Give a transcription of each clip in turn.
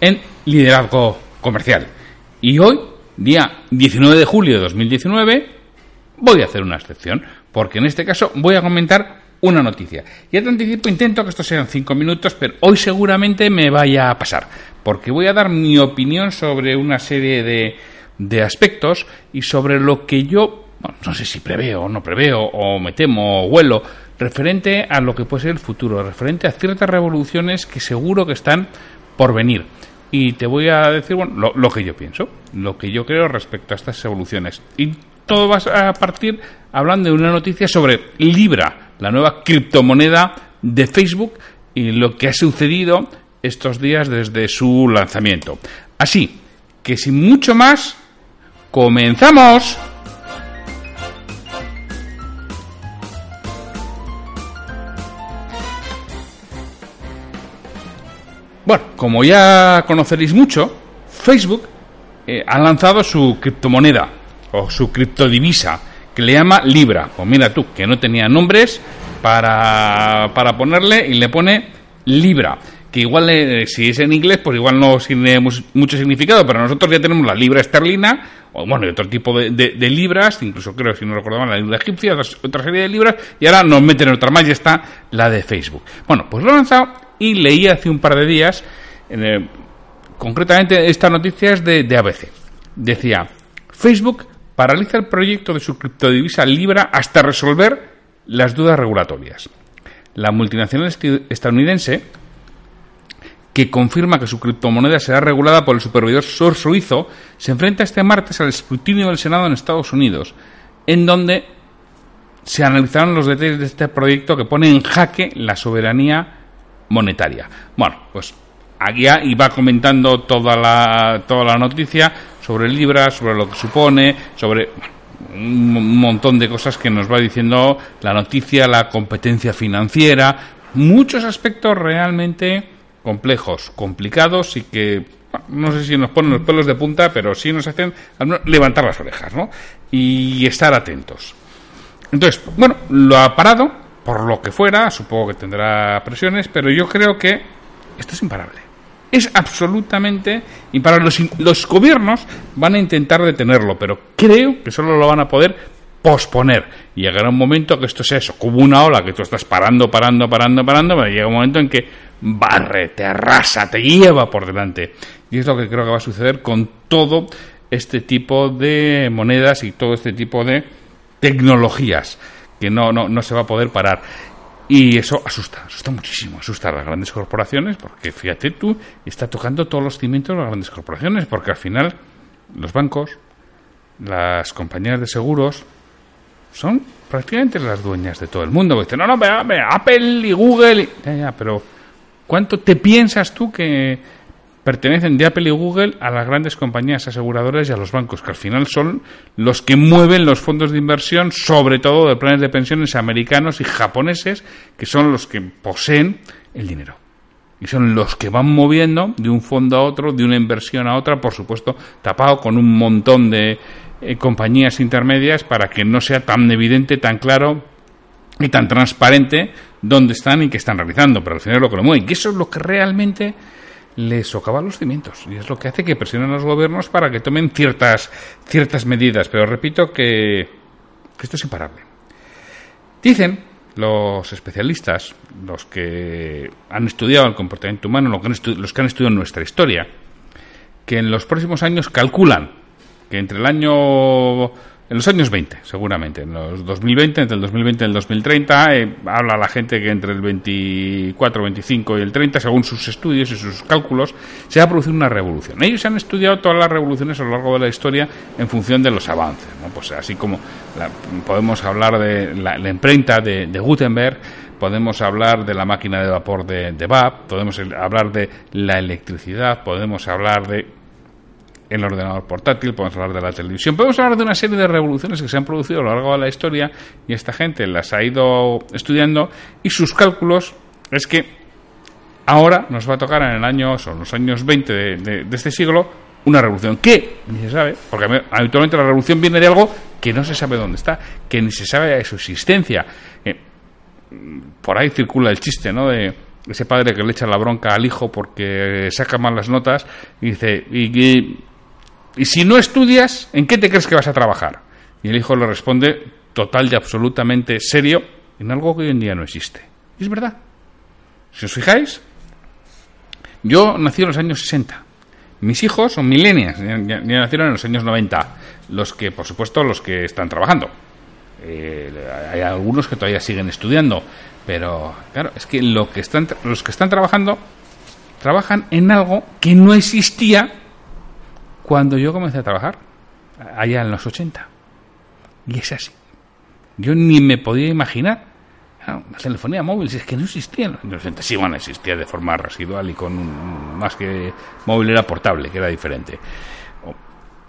en liderazgo comercial. Y hoy, día 19 de julio de 2019, voy a hacer una excepción, porque en este caso voy a comentar una noticia. Ya te anticipo, intento que esto sean cinco minutos, pero hoy seguramente me vaya a pasar, porque voy a dar mi opinión sobre una serie de, de aspectos y sobre lo que yo, no sé si preveo o no preveo, o me temo o huelo, referente a lo que puede ser el futuro, referente a ciertas revoluciones que seguro que están por venir. Y te voy a decir bueno, lo, lo que yo pienso, lo que yo creo respecto a estas evoluciones. Y todo va a partir hablando de una noticia sobre Libra, la nueva criptomoneda de Facebook y lo que ha sucedido estos días desde su lanzamiento. Así que sin mucho más, comenzamos. Bueno, como ya conoceréis mucho, Facebook eh, ha lanzado su criptomoneda o su criptodivisa que le llama Libra. Pues mira tú, que no tenía nombres para, para ponerle y le pone Libra. Que igual, eh, si es en inglés, pues igual no tiene mucho significado, pero nosotros ya tenemos la libra esterlina, o bueno, y otro tipo de, libras, incluso creo, si no recuerdo mal, la libra egipcia, otra serie de libras, y ahora nos meten otra más y está la de Facebook. Bueno, pues lo he lanzado y leí hace un par de días, concretamente esta noticia es de, ABC. Decía, Facebook paraliza el proyecto de su criptodivisa Libra hasta resolver las dudas regulatorias. La multinacional estadounidense, que confirma que su criptomoneda será regulada por el supervisor suizo, se enfrenta este martes al escrutinio del Senado en Estados Unidos, en donde se analizaron los detalles de este proyecto que pone en jaque la soberanía monetaria. Bueno, pues aquí iba comentando toda la, toda la noticia sobre Libra, sobre lo que supone, sobre un montón de cosas que nos va diciendo la noticia, la competencia financiera, muchos aspectos realmente complejos, complicados y que no sé si nos ponen los pelos de punta, pero sí nos hacen levantar las orejas, ¿no? Y estar atentos. Entonces, bueno, lo ha parado, por lo que fuera, supongo que tendrá presiones, pero yo creo que esto es imparable. Es absolutamente imparable. Los, los gobiernos van a intentar detenerlo, pero creo que solo lo van a poder posponer. Y llegará un momento que esto sea eso, como una ola que tú estás parando, parando, parando, parando, pero llega un momento en que barre, te arrasa, te lleva por delante. Y es lo que creo que va a suceder con todo este tipo de monedas y todo este tipo de tecnologías que no, no, no se va a poder parar. Y eso asusta, asusta muchísimo, asusta a las grandes corporaciones, porque fíjate tú, está tocando todos los cimientos de las grandes corporaciones, porque al final los bancos, las compañías de seguros, son prácticamente las dueñas de todo el mundo. Dicen, no, no, Apple y Google, ya, ya, pero ¿cuánto te piensas tú que pertenecen de Apple y Google a las grandes compañías aseguradoras y a los bancos, que al final son los que mueven los fondos de inversión, sobre todo de planes de pensiones americanos y japoneses, que son los que poseen el dinero. Y son los que van moviendo de un fondo a otro, de una inversión a otra, por supuesto, tapado con un montón de eh, compañías intermedias para que no sea tan evidente, tan claro y tan transparente dónde están y qué están realizando, pero al final lo que lo mueve. Y eso es lo que realmente les socava los cimientos y es lo que hace que presionen a los gobiernos para que tomen ciertas, ciertas medidas. Pero repito que, esto es imparable. Dicen los especialistas, los que han estudiado el comportamiento humano, los que han estudiado nuestra historia, que en los próximos años calculan que entre el año en los años 20, seguramente, en los 2020, entre el 2020 y el 2030, eh, habla la gente que entre el 24, 25 y el 30, según sus estudios y sus cálculos, se va a producir una revolución. Ellos han estudiado todas las revoluciones a lo largo de la historia en función de los avances, ¿no? Pues así como podemos hablar de la, imprenta de, Gutenberg, podemos hablar de la máquina de vapor de, de podemos hablar de la electricidad, podemos hablar de el ordenador portátil, podemos hablar de la televisión, podemos hablar de una serie de revoluciones que se han producido a lo largo de la historia y esta gente las ha ido estudiando y sus cálculos es que ahora nos va a tocar en el año, son los años 20 de, este siglo, una revolución que ni se sabe, porque habitualmente la revolución viene de algo que no se sabe dónde está, que ni se sabe de su existencia. Eh, por ahí circula el chiste, ¿no? De ese padre que le echa la bronca al hijo porque saca mal las notas y dice, y y si no estudias, ¿en qué te crees que vas a trabajar? Y el hijo le responde total y absolutamente serio en algo que hoy en día no existe. Y es verdad. Si os fijáis, yo nací en los años 60. Mis hijos son millennials, ya, nacieron en los años 90. Los que, por supuesto, los que están trabajando. Eh, hay algunos que todavía siguen estudiando, pero claro, es que, lo que están, los que están trabajando trabajan en algo que no existía cuando yo comencé a trabajar, allá en los 80. Y es así. Yo ni me podía imaginar. la telefonía móvil, si es que no existía. En los 80 sí, bueno, existía de forma residual y con más que móvil era portable, que era diferente.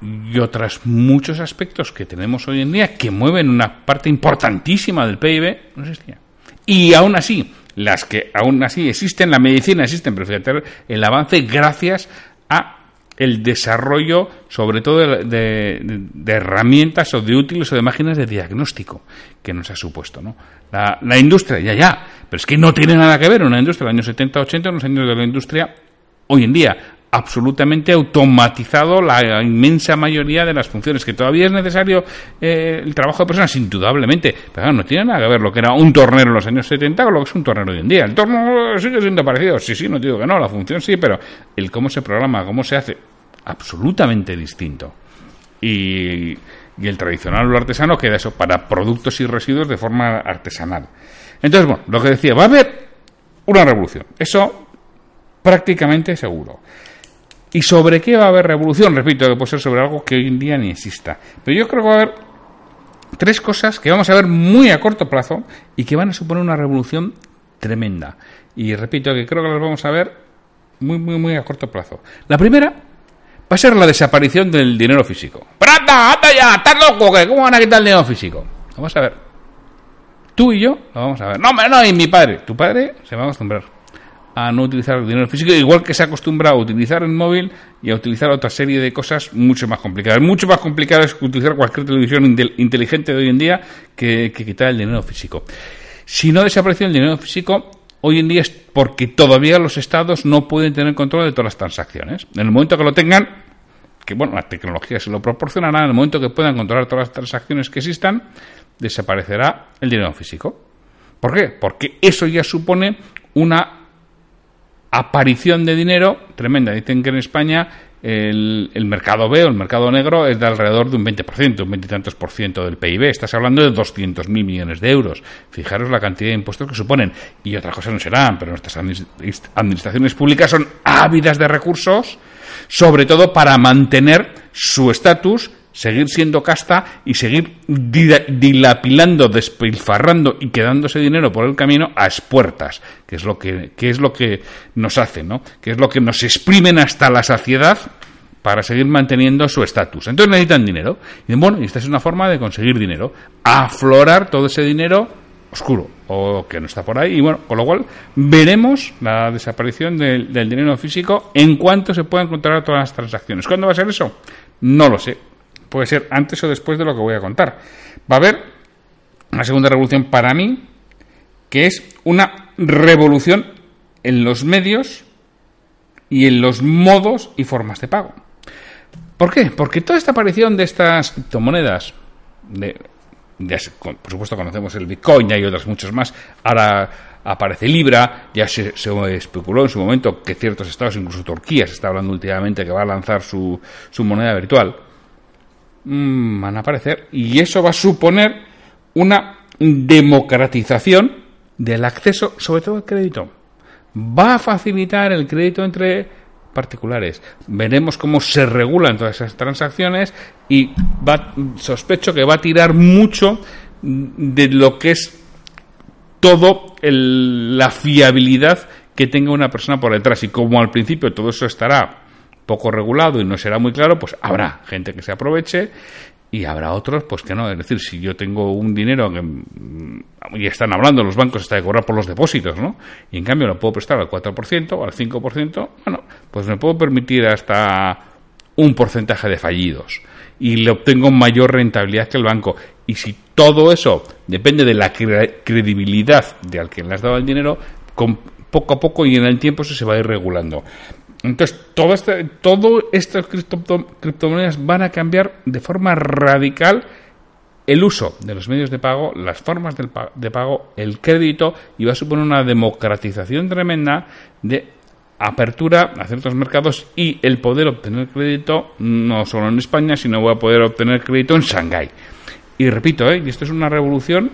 Y otros muchos aspectos que tenemos hoy en día que mueven una parte importantísima del PIB, no existía. Y aún así, las que aún así existen, la medicina existen, pero fíjate el avance gracias a el desarrollo, sobre todo de, herramientas o de útiles o de máquinas de diagnóstico que nos ha supuesto. ¿no? La, industria, ya, ya, pero es que no tiene nada que ver una industria de los años 70-80 los años de la industria hoy en día. Absolutamente automatizado la inmensa mayoría de las funciones. Que todavía es necesario eh, el trabajo de personas, indudablemente. Pero no tiene nada que ver lo que era un tornero en los años 70 con lo que es un tornero hoy en día. El tornero sigue siendo parecido. Sí, sí, no digo que no, la función sí, pero el cómo se programa, cómo se hace, absolutamente distinto. Y, y el tradicional lo artesano queda eso para productos y residuos de forma artesanal. Entonces, bueno, lo que decía, va a haber una revolución. Eso prácticamente seguro. ¿Y sobre qué va a haber revolución? Repito, que puede ser sobre algo que hoy en día ni exista. Pero yo creo que va a haber tres cosas que vamos a ver muy a corto plazo y que van a suponer una revolución tremenda. Y repito que creo que las vamos a ver muy, muy, muy a corto plazo. La primera va a ser la desaparición del dinero físico. ¡Pero anda, anda ya! ¡Estás loco! ¿Cómo van a quitar el dinero físico? Vamos a ver. Tú y yo lo vamos a ver. No, no, y mi padre. Tu padre se va a acostumbrar a no utilizar el dinero físico, igual que se ha acostumbrado a utilizar el móvil y a utilizar otra serie de cosas mucho más complicadas. Mucho más complicado es utilizar cualquier televisión inteligente de hoy en día que, quitar el dinero físico. Si no desapareció el dinero físico, hoy en día es porque todavía los estados no pueden tener control de todas las transacciones. En el momento que lo tengan, que bueno, la tecnología se lo proporcionará, en el momento que puedan controlar todas las transacciones que existan, desaparecerá el dinero físico. ¿Por qué? Porque eso ya supone una aparición de dinero tremenda. Dicen que en España el, mercado B o el mercado negro es de alrededor de un 20%, un 20 y tantos por ciento del PIB. Estás hablando de 200.000 millones de euros. Fijaros la cantidad de impuestos que suponen. Y otras cosas no serán, pero nuestras administraciones públicas son ávidas de recursos, sobre todo para mantener su estatus seguir siendo casta y seguir dilapilando, despilfarrando y quedándose dinero por el camino a espuertas, que es lo que, que es lo que nos hace, ¿no? Que es lo que nos exprimen hasta la saciedad para seguir manteniendo su estatus. Entonces necesitan dinero. Y bueno, esta es una forma de conseguir dinero. Aflorar todo ese dinero oscuro o que no está por ahí. Y bueno, con lo cual veremos la desaparición del, del dinero físico en cuanto se puedan encontrar todas las transacciones. ¿Cuándo va a ser eso? No lo sé. Puede ser antes o después de lo que voy a contar. Va a haber una segunda revolución para mí, que es una revolución en los medios y en los modos y formas de pago. ¿Por qué? Porque toda esta aparición de estas criptomonedas, de, por supuesto conocemos el Bitcoin y hay otras muchas más, ahora aparece Libra, ya se, especuló en su momento que ciertos estados, incluso Turquía, se está hablando últimamente que va a lanzar su, su moneda virtual, mm, van a aparecer y eso va a suponer una democratización del acceso, sobre todo al crédito. Va a facilitar el crédito entre particulares. Veremos cómo se regulan todas esas transacciones y sospecho que va a tirar mucho de lo que es todo la fiabilidad que tenga una persona por detrás. Y como al principio todo eso estará poco regulado y no será muy claro, pues habrá gente que se aproveche y habrá otros pues que no. Es decir, si yo tengo un dinero que mm, y están hablando los bancos hasta de cobrar por los depósitos, ¿no? Y en cambio lo puedo prestar al 4% o al 5%, bueno, pues me puedo permitir hasta un porcentaje de fallidos y le obtengo mayor rentabilidad que el banco. Y si todo eso depende de la credibilidad de al quien le has dado el dinero, con poco a poco y en el tiempo se va a ir regulando. Entonces, todo este, todo estas criptomonedas van a cambiar de forma radical el uso de los medios de pago, las formas de pago, el crédito y va a suponer una democratización tremenda de apertura a ciertos mercados y el poder obtener crédito no solo en España, sino voy a poder obtener crédito en Shanghái. Y repito, ¿eh? y esto es una revolución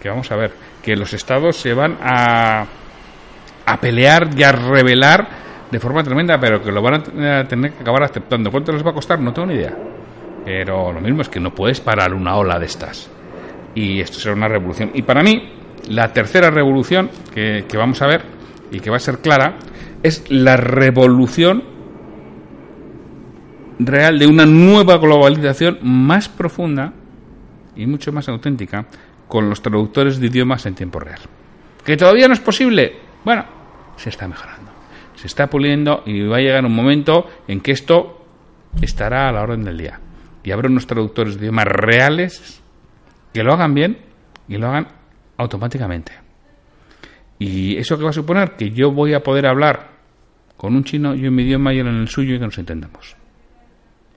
que vamos a ver, que los estados se van a, a pelear y a revelar de forma tremenda, pero que lo van a tener que acabar aceptando. ¿Cuánto les va a costar? No tengo ni idea. Pero lo mismo es que no puedes parar una ola de estas. Y esto será una revolución. Y para mí, la tercera revolución que, que vamos a ver y que va a ser clara es la revolución real de una nueva globalización más profunda y mucho más auténtica con los traductores de idiomas en tiempo real. ¿Que todavía no es posible? Bueno, se está mejorando se está puliendo y va a llegar un momento en que esto estará a la orden del día. Y habrá unos traductores de idiomas reales que lo hagan bien y lo hagan automáticamente. ¿Y eso que va a suponer? Que yo voy a poder hablar con un chino, yo en mi idioma y él en el suyo y que nos entendamos.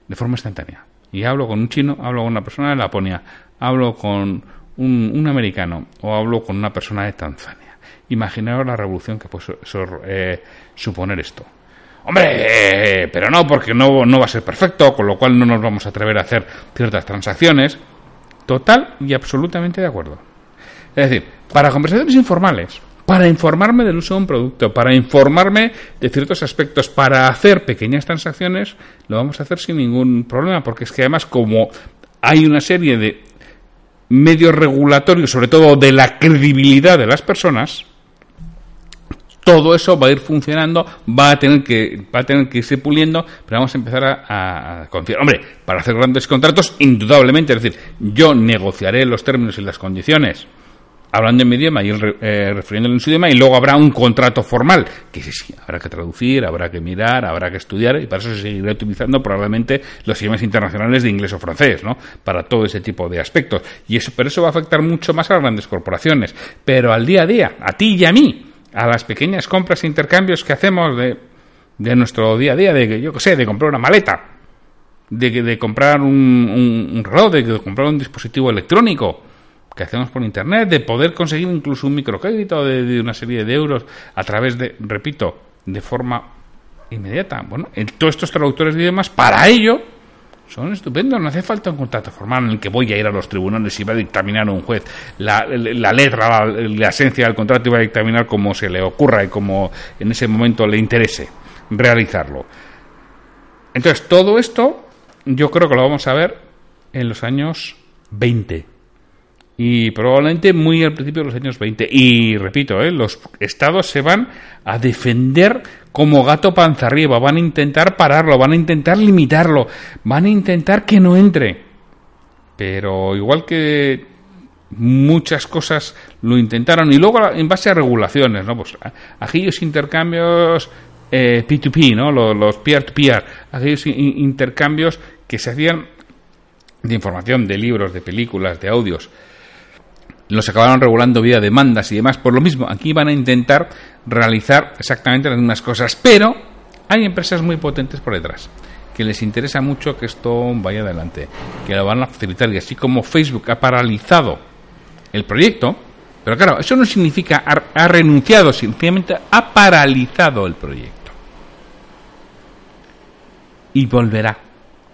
De forma instantánea. Y hablo con un chino, hablo con una persona de Laponia, hablo con un, un americano o hablo con una persona de Tanzania. Imaginaos la revolución que puede eh, suponer esto. Hombre, eh, pero no, porque no, no va a ser perfecto, con lo cual no nos vamos a atrever a hacer ciertas transacciones. Total y absolutamente de acuerdo. Es decir, para conversaciones informales, para informarme del uso de un producto, para informarme de ciertos aspectos, para hacer pequeñas transacciones, lo vamos a hacer sin ningún problema, porque es que además como hay una serie de medios regulatorios, sobre todo de la credibilidad de las personas, todo eso va a ir funcionando, va a tener que, va a tener que irse puliendo, pero vamos a empezar a, confiar. Hombre, para hacer grandes contratos, indudablemente, es decir, yo negociaré los términos y las condiciones hablando en mi idioma y eh, refiriéndolo en su idioma, y luego habrá un contrato formal, que sí, habrá que traducir, habrá que mirar, habrá que estudiar, y para eso se seguirá utilizando probablemente los idiomas internacionales de inglés o francés, ¿no? Para todo ese tipo de aspectos. Y eso, pero eso va a afectar mucho más a las grandes corporaciones. Pero al día a día, a ti y a mí, a las pequeñas compras e intercambios que hacemos de, de nuestro día a día, de, yo qué sé, de comprar una maleta, de, de comprar un, un, reloj, de, comprar un dispositivo electrónico que hacemos por internet, de poder conseguir incluso un microcrédito de, de una serie de euros a través de, repito, de forma inmediata. Bueno, en todos estos traductores de idiomas, para ello, son estupendos. No hace falta un contrato formal en el que voy a ir a los tribunales y va a dictaminar un juez la, letra, la, esencia del contrato y va a dictaminar como se le ocurra y como en ese momento le interese realizarlo. Entonces, todo esto yo creo que lo vamos a ver en los años 20 y probablemente muy al principio de los años 20. Y repito, ¿eh? los estados se van a defender como gato panza arriba, van a intentar pararlo, van a intentar limitarlo, van a intentar que no entre. Pero igual que muchas cosas lo intentaron y luego en base a regulaciones, ¿no? Pues aquellos intercambios eh, P2P, ¿no? Los, peer-to-peer, aquellos intercambios que se hacían de información, de libros, de películas, de audios, los acabaron regulando vía demandas y demás. Por lo mismo, aquí van a intentar realizar exactamente las mismas cosas, pero hay empresas muy potentes por detrás que les interesa mucho que esto vaya adelante, que lo van a facilitar y así como Facebook ha paralizado el proyecto, pero claro, eso no significa ha, ha renunciado, simplemente ha paralizado el proyecto. Y volverá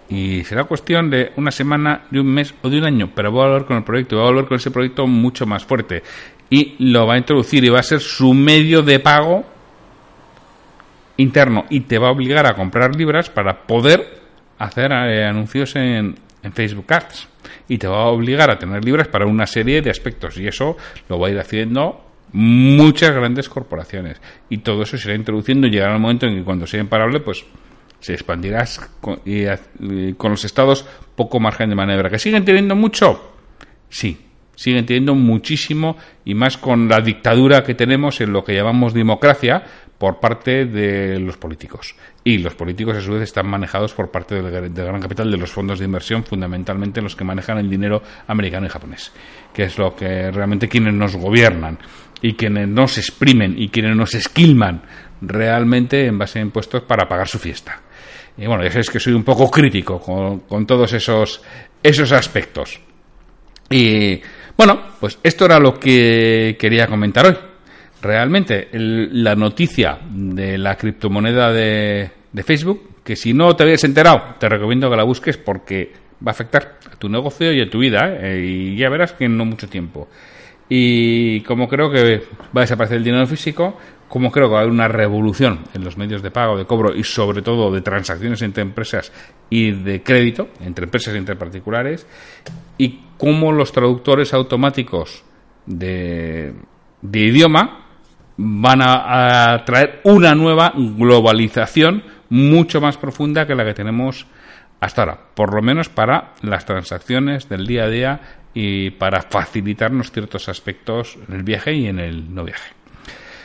y será cuestión de una semana, de un mes o de un año, pero voy a volver con el proyecto, voy a volver con ese proyecto mucho más fuerte. Y lo va a introducir y va a ser su medio de pago interno y te va a obligar a comprar libras para poder hacer eh, anuncios en, en, Facebook Ads y te va a obligar a tener libras para una serie de aspectos y eso lo va a ir haciendo muchas grandes corporaciones y todo eso se irá introduciendo y llegará el momento en que cuando sea imparable pues se expandirá con, con los estados poco margen de maniobra. ¿Que siguen teniendo mucho? Sí, siguen teniendo muchísimo y más con la dictadura que tenemos en lo que llamamos democracia por parte de los políticos. Y los políticos a su vez están manejados por parte del, gran capital de los fondos de inversión, fundamentalmente los que manejan el dinero americano y japonés, que es lo que realmente quienes nos gobiernan y quienes nos exprimen y quienes nos esquilman realmente en base a impuestos para pagar su fiesta. Y bueno, ya sabéis que soy un poco crítico con, todos esos, esos aspectos. Y bueno, pues esto era lo que quería comentar hoy. Realmente, la noticia de la criptomoneda de, de, Facebook, que si no te habías enterado, te recomiendo que la busques porque va a afectar a tu negocio y a tu vida, ¿eh? y ya verás que en no mucho tiempo. Y como creo que va a desaparecer el dinero físico, como creo que va a haber una revolución en los medios de pago, de cobro y sobre todo de transacciones entre empresas y de crédito, entre empresas y entre particulares, y cómo los traductores automáticos de, idioma van a, a, traer una nueva globalización mucho más profunda que la que tenemos hasta ahora, por lo menos para las transacciones del día a día y para facilitarnos ciertos aspectos en el viaje y en el no viaje.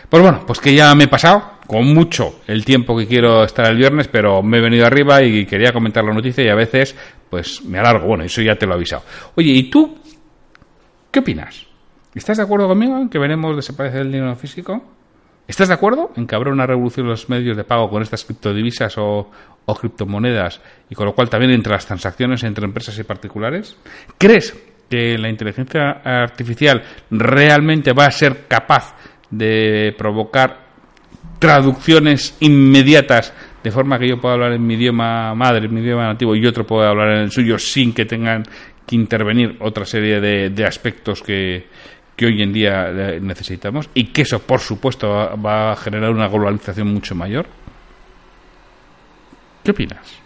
Pues bueno, pues que ya me he pasado con mucho el tiempo que quiero estar el viernes, pero me he venido arriba y quería comentar la noticia y a veces pues me alargo. Bueno, eso ya te lo he avisado. Oye, ¿y tú qué opinas? ¿Estás de acuerdo conmigo en que veremos desaparecer el dinero físico? ¿Estás de acuerdo en que habrá una revolución en los medios de pago con estas criptodivisas o, o criptomonedas y con lo cual también entre las transacciones entre empresas y particulares? ¿Crees que la inteligencia artificial realmente va a ser capaz de provocar traducciones inmediatas de forma que yo pueda hablar en mi idioma madre, en mi idioma nativo y otro pueda hablar en el suyo sin que tengan que intervenir otra serie de, aspectos que, que, hoy en día eh, necesitamos y que eso por supuesto va, a generar una globalización mucho mayor. ¿Qué opinas?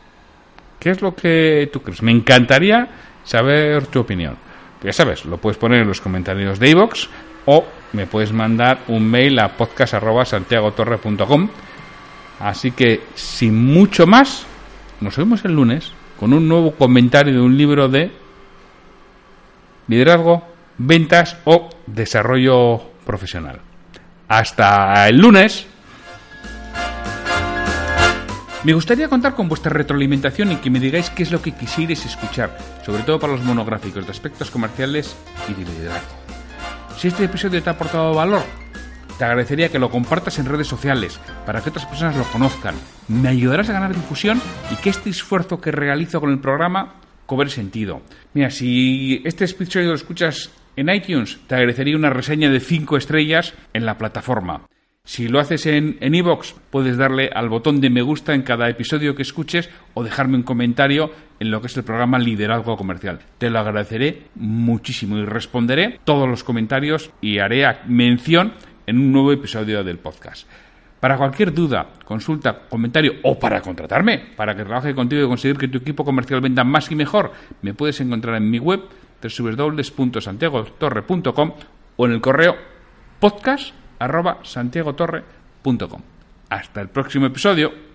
¿Qué es lo que tú crees? Me encantaría saber tu opinión. Ya sabes, lo puedes poner en los comentarios de iVoox o me puedes mandar un mail a podcast.santiagotorre.com. Así que, sin mucho más, nos vemos el lunes con un nuevo comentario de un libro de liderazgo, ventas o desarrollo profesional. Hasta el lunes. Me gustaría contar con vuestra retroalimentación y que me digáis qué es lo que quisierais escuchar, sobre todo para los monográficos de aspectos comerciales y de liderazgo. Si este episodio te ha aportado valor, te agradecería que lo compartas en redes sociales para que otras personas lo conozcan. Me ayudarás a ganar difusión y que este esfuerzo que realizo con el programa cobre sentido. Mira, si este episodio lo escuchas en iTunes, te agradecería una reseña de 5 estrellas en la plataforma. Si lo haces en iVoox, en puedes darle al botón de me gusta en cada episodio que escuches o dejarme un comentario en lo que es el programa Liderazgo Comercial. Te lo agradeceré muchísimo y responderé todos los comentarios y haré mención en un nuevo episodio del podcast. Para cualquier duda, consulta, comentario o para contratarme, para que trabaje contigo y conseguir que tu equipo comercial venda más y mejor, me puedes encontrar en mi web www.santiagotorre.com o en el correo podcast.santiagotorre.com. Hasta el próximo episodio.